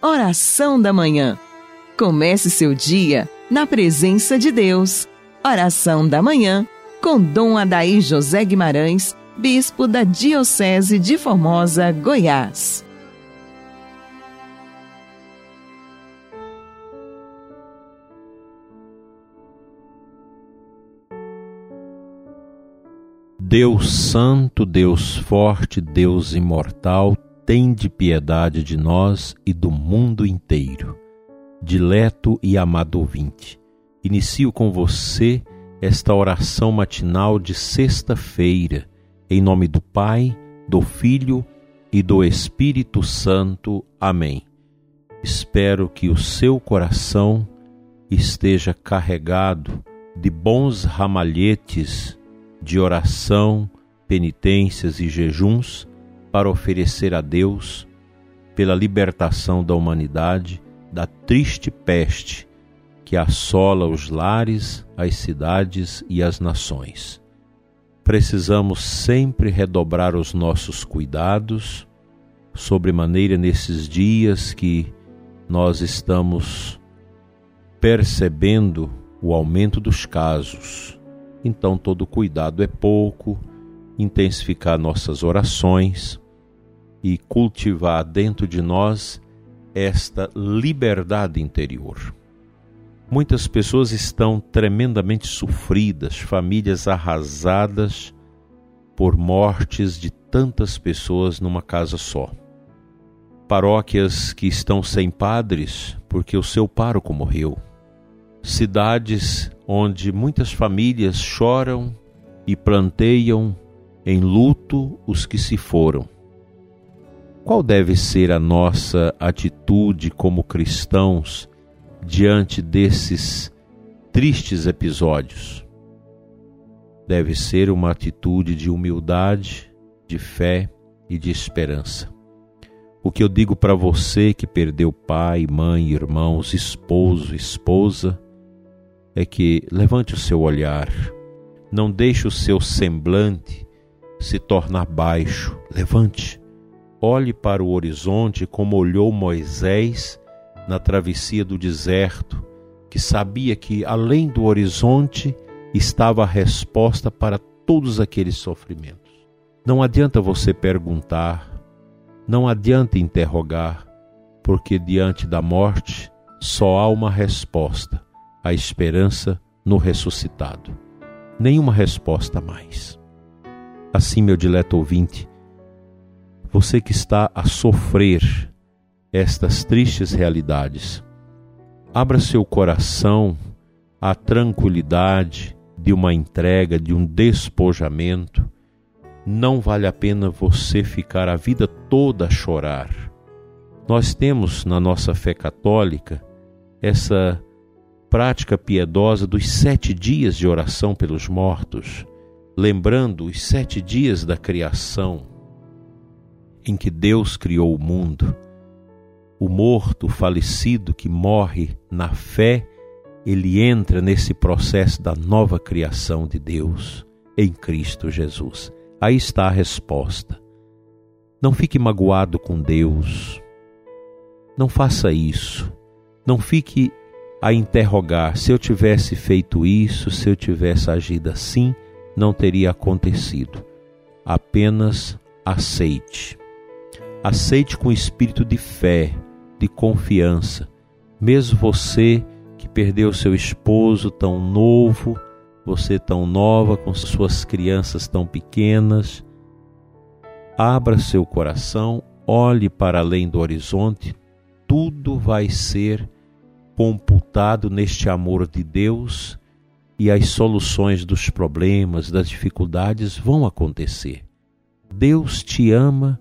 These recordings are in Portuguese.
Oração da Manhã. Comece seu dia na presença de Deus. Oração da Manhã com Dom Adaí José Guimarães, Bispo da Diocese de Formosa, Goiás. Deus Santo, Deus Forte, Deus Imortal, tende piedade de nós e do mundo inteiro. Dileto e amado ouvinte, inicio com você esta oração matinal de sexta-feira, em nome do Pai, do Filho e do Espírito Santo. Amém. Espero que o seu coração esteja carregado de bons ramalhetes de oração, penitências e jejuns para oferecer a Deus pela libertação da humanidade da triste peste que assola os lares, as cidades e as nações. Precisamos sempre redobrar os nossos cuidados, sobremaneira nesses dias que nós estamos percebendo o aumento dos casos. Então, todo cuidado é pouco, intensificar nossas orações e cultivar dentro de nós esta liberdade interior. Muitas pessoas estão tremendamente sofridas, famílias arrasadas por mortes de tantas pessoas numa casa só. Paróquias que estão sem padres porque o seu pároco morreu. Cidades onde muitas famílias choram e planteiam em luto os que se foram. Qual deve ser a nossa atitude como cristãos diante desses tristes episódios? Deve ser uma atitude de humildade, de fé e de esperança. O que eu digo para você que perdeu pai, mãe, irmãos, esposo, esposa, é que levante o seu olhar, não deixe o seu semblante se tornar baixo. Levante, olhe para o horizonte como olhou Moisés na travessia do deserto, que sabia que além do horizonte estava a resposta para todos aqueles sofrimentos. Não adianta você perguntar, não adianta interrogar, porque diante da morte só há uma resposta: a esperança no ressuscitado. Nenhuma resposta mais. Assim, meu dileto ouvinte, você que está a sofrer estas tristes realidades, abra seu coração à tranquilidade de uma entrega, de um despojamento. Não vale a pena você ficar a vida toda a chorar. Nós temos na nossa fé católica essa prática piedosa dos sete dias de oração pelos mortos lembrando os sete dias da criação em que Deus criou o mundo, o morto, o falecido que morre na fé, ele entra nesse processo da nova criação de Deus em Cristo Jesus. Aí está a resposta. Não fique magoado com Deus. Não faça isso. Não fique a interrogar se eu tivesse feito isso, se eu tivesse agido assim não teria acontecido. Apenas aceite. Aceite com espírito de fé, de confiança. Mesmo você que perdeu seu esposo tão novo, você tão nova, com suas crianças tão pequenas, abra seu coração, olhe para além do horizonte, tudo vai ser computado neste amor de Deus e as soluções dos problemas, das dificuldades vão acontecer. Deus te ama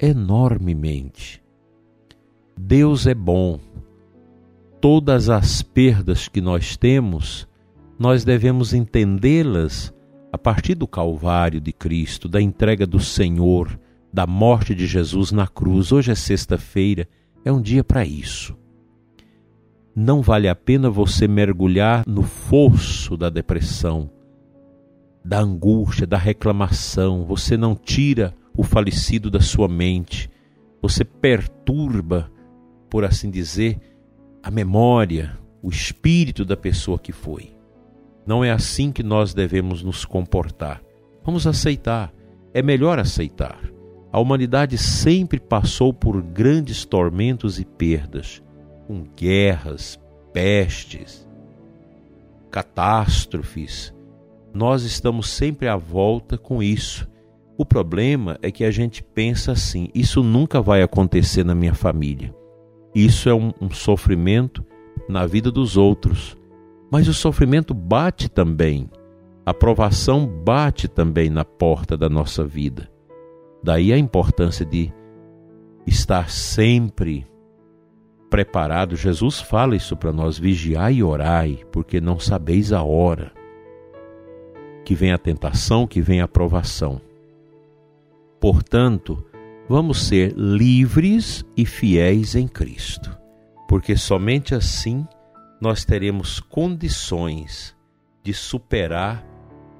enormemente. Deus é bom. Todas as perdas que nós temos, nós devemos entendê-las a partir do Calvário de Cristo, da entrega do Senhor, da morte de Jesus na cruz. Hoje é sexta-feira, é um dia para isso não vale a pena você mergulhar no fosso da depressão, da angústia, da reclamação. Você não tira o falecido da sua mente, você perturba por assim dizer, a memória, o espírito da pessoa que foi. Não é assim que nós devemos nos comportar. Vamos aceitar. É melhor aceitar. A humanidade sempre passou por grandes tormentos e perdas, com guerras, pestes, catástrofes. Nós estamos sempre à volta com isso. O problema é que a gente pensa assim: isso nunca vai acontecer na minha família. Isso é um, um sofrimento na vida dos outros. Mas o sofrimento bate também, a provação bate também na porta da nossa vida. Daí a importância de estar sempre preparado. Jesus fala isso para nós: vigiai e orai, porque não sabeis a hora que vem a tentação, que vem a provação. Portanto, vamos ser livres e fiéis em Cristo, porque somente assim nós teremos condições de superar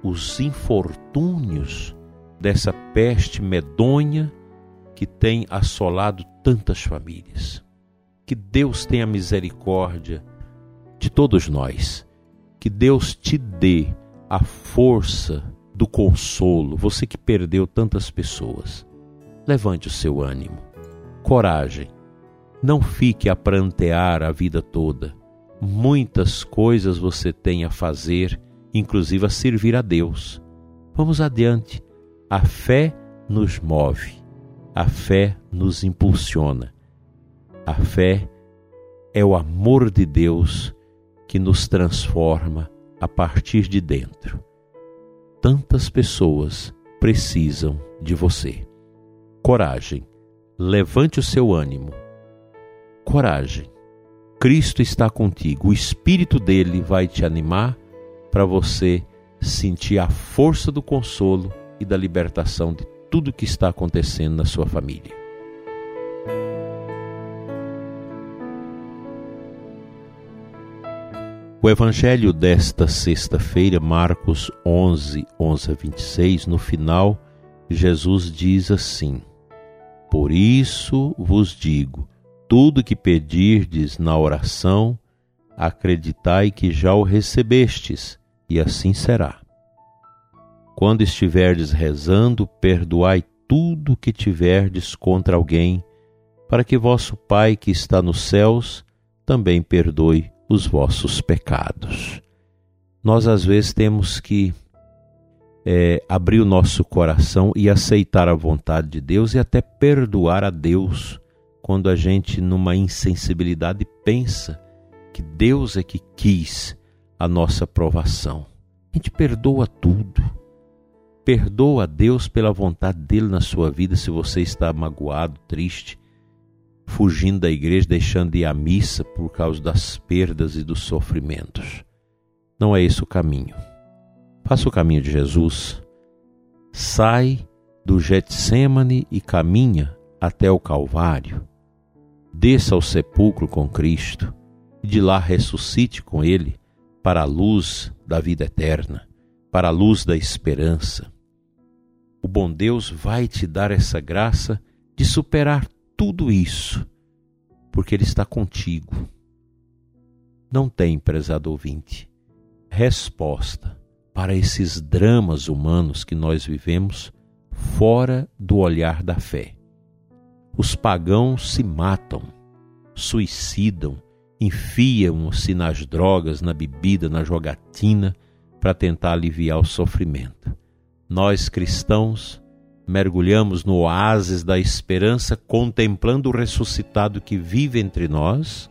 os infortúnios dessa peste medonha que tem assolado tantas famílias. Que Deus tenha misericórdia de todos nós. Que Deus te dê a força do consolo, você que perdeu tantas pessoas. Levante o seu ânimo, coragem. Não fique a prantear a vida toda. Muitas coisas você tem a fazer, inclusive a servir a Deus. Vamos adiante. A fé nos move, a fé nos impulsiona. A fé é o amor de Deus que nos transforma a partir de dentro. Tantas pessoas precisam de você. Coragem, levante o seu ânimo. Coragem, Cristo está contigo, o Espírito dele vai te animar para você sentir a força do consolo e da libertação de tudo que está acontecendo na sua família. O evangelho desta sexta-feira, Marcos 11, 11 a 26, no final, Jesus diz assim: Por isso vos digo, tudo que pedirdes na oração, acreditai que já o recebestes, e assim será. Quando estiverdes rezando, perdoai tudo que tiverdes contra alguém, para que vosso Pai que está nos céus também perdoe os vossos pecados. Nós às vezes temos que é, abrir o nosso coração e aceitar a vontade de Deus e até perdoar a Deus quando a gente, numa insensibilidade, pensa que Deus é que quis a nossa provação. A gente perdoa tudo Perdoa a Deus pela vontade dele na sua vida se você está magoado, triste, fugindo da igreja, deixando de ir à missa por causa das perdas e dos sofrimentos. Não é esse o caminho. Faça o caminho de Jesus. Sai do Getsemane e caminha até o Calvário. Desça ao sepulcro com Cristo e de lá ressuscite com Ele para a luz da vida eterna, para a luz da esperança o bom Deus vai te dar essa graça de superar tudo isso, porque Ele está contigo. Não tem, prezado ouvinte, resposta para esses dramas humanos que nós vivemos fora do olhar da fé. Os pagãos se matam, suicidam, enfiam-se nas drogas, na bebida, na jogatina, para tentar aliviar o sofrimento nós cristãos mergulhamos no oásis da esperança, contemplando o ressuscitado que vive entre nós,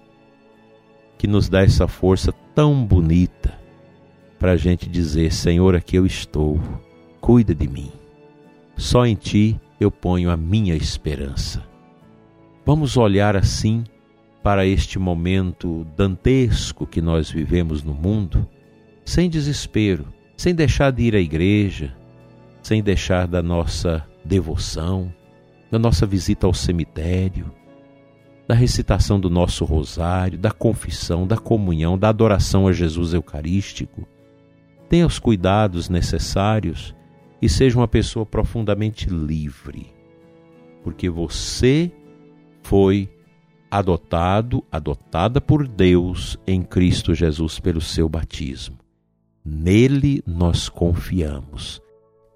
que nos dá essa força tão bonita para a gente dizer: Senhor, aqui eu estou, cuida de mim. Só em Ti eu ponho a minha esperança. Vamos olhar assim para este momento dantesco que nós vivemos no mundo, sem desespero, sem deixar de ir à igreja, sem deixar da nossa devoção, da nossa visita ao cemitério, da recitação do nosso rosário, da confissão, da comunhão, da adoração a Jesus Eucarístico. Tenha os cuidados necessários e seja uma pessoa profundamente livre, porque você foi adotado, adotada por Deus em Cristo Jesus pelo seu batismo. Nele nós confiamos.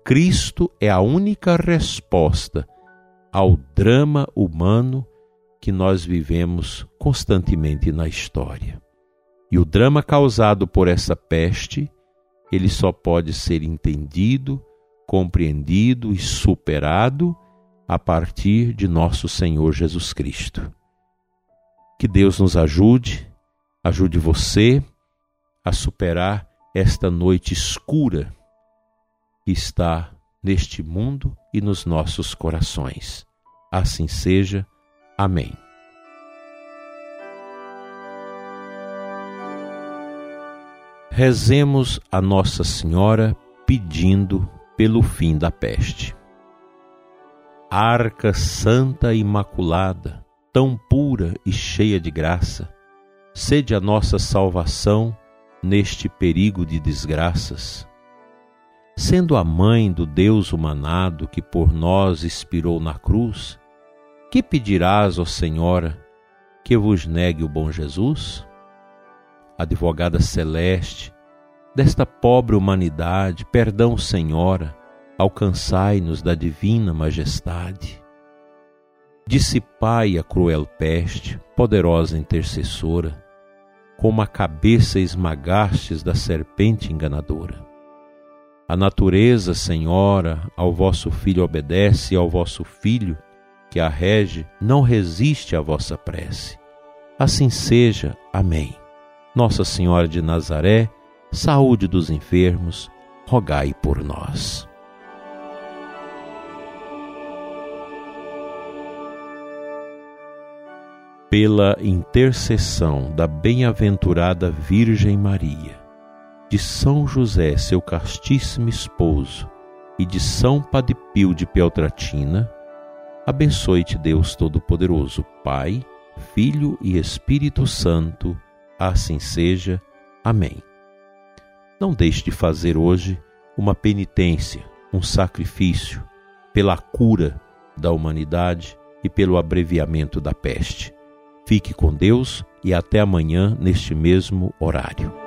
Cristo é a única resposta ao drama humano que nós vivemos constantemente na história. E o drama causado por essa peste, ele só pode ser entendido, compreendido e superado a partir de nosso Senhor Jesus Cristo. Que Deus nos ajude, ajude você a superar esta noite escura que está neste mundo e nos nossos corações. Assim seja. Amém. Rezemos a Nossa Senhora pedindo pelo fim da peste. Arca Santa Imaculada, tão pura e cheia de graça, sede a nossa salvação neste perigo de desgraças. Sendo a mãe do Deus humanado que por nós expirou na cruz, que pedirás, ó Senhora, que vos negue o bom Jesus? Advogada celeste, desta pobre humanidade, perdão, Senhora, alcançai-nos da divina majestade. Dissipai a cruel peste, poderosa intercessora, como a cabeça esmagastes da serpente enganadora. A natureza, Senhora, ao vosso Filho obedece e ao vosso Filho, que a rege, não resiste à vossa prece. Assim seja. Amém. Nossa Senhora de Nazaré, saúde dos enfermos, rogai por nós. pela intercessão da bem-aventurada Virgem Maria, de São José, seu castíssimo esposo, e de São Padipio de Peltratina, abençoe-te Deus Todo-Poderoso, Pai, Filho e Espírito Santo, assim seja. Amém. Não deixe de fazer hoje uma penitência, um sacrifício pela cura da humanidade e pelo abreviamento da peste. Fique com Deus e até amanhã neste mesmo horário.